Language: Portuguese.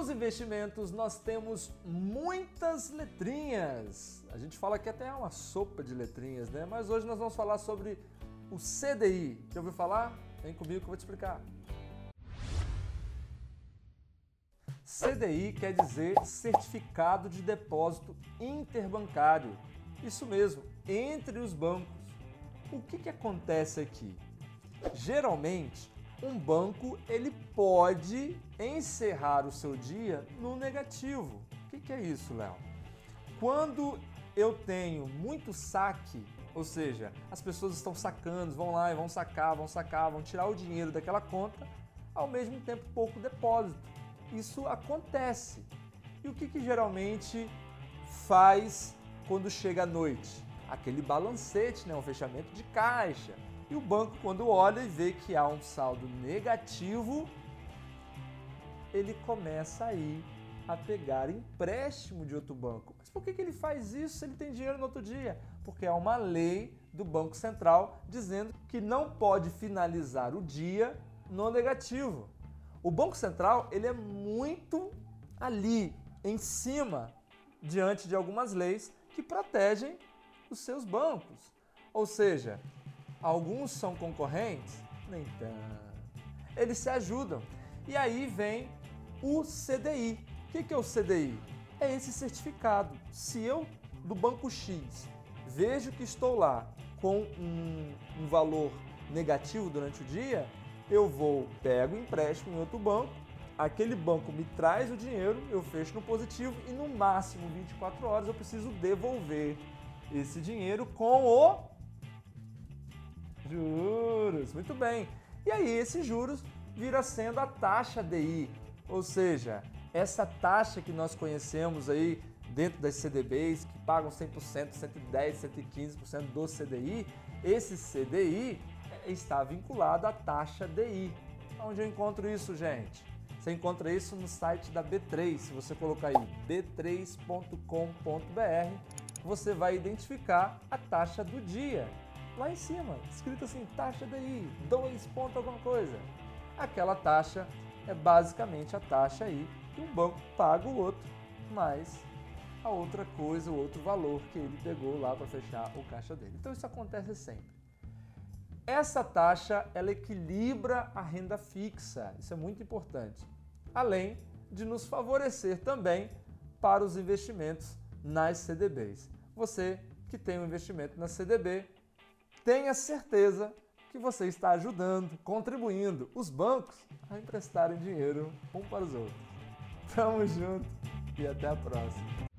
Nos investimentos nós temos muitas letrinhas. A gente fala que até é uma sopa de letrinhas, né? Mas hoje nós vamos falar sobre o CDI. Já ouviu falar? Vem comigo que eu vou te explicar. CDI quer dizer Certificado de Depósito Interbancário. Isso mesmo, entre os bancos. O que, que acontece aqui? Geralmente, um banco ele pode encerrar o seu dia no negativo. O que, que é isso, Léo? Quando eu tenho muito saque, ou seja, as pessoas estão sacando, vão lá e vão sacar, vão sacar, vão tirar o dinheiro daquela conta, ao mesmo tempo pouco depósito. Isso acontece. E o que, que geralmente faz quando chega a noite? Aquele balancete, né? um fechamento de caixa e o banco, quando olha e vê que há um saldo negativo, ele começa aí a pegar empréstimo de outro banco. Mas por que, ele faz isso se ele tem dinheiro no outro dia? Porque há uma lei do Banco Central dizendo que não pode finalizar o dia no negativo. O Banco Central ele é muito ali, em cima, diante de algumas leis que protegem os seus bancos. Ou seja, Alguns são concorrentes? Nem tanto. Eles se ajudam. E aí vem o CDI. O que é o CDI? É esse certificado. Se eu, do banco X, vejo que estou lá com um, um valor negativo durante o dia, eu vou, pego empréstimo em outro banco, aquele banco me traz o dinheiro, eu fecho no positivo e no máximo 24 horas eu preciso devolver esse dinheiro com o Juros, muito bem. E aí esses juros vira sendo a taxa DI, ou seja, essa taxa que nós conhecemos aí dentro das CDBs, que pagam 100%, 110%, 115% do CDI, esse CDI está vinculado à taxa DI. Onde eu encontro isso, gente? Você encontra isso no site da B3. Se você colocar aí b3.com.br, você vai identificar a taxa do dia lá em cima, escrito assim, taxa DI, 2 ponto alguma coisa. Aquela taxa é basicamente a taxa aí que um banco paga o outro, mais a outra coisa, o outro valor que ele pegou lá para fechar o caixa dele. Então isso acontece sempre. Essa taxa ela equilibra a renda fixa, isso é muito importante. Além de nos favorecer também para os investimentos nas CDBs. Você que tem um investimento na CDB tenha certeza que você está ajudando, contribuindo os bancos a emprestarem dinheiro um para os outros. Tamo junto e até a próxima.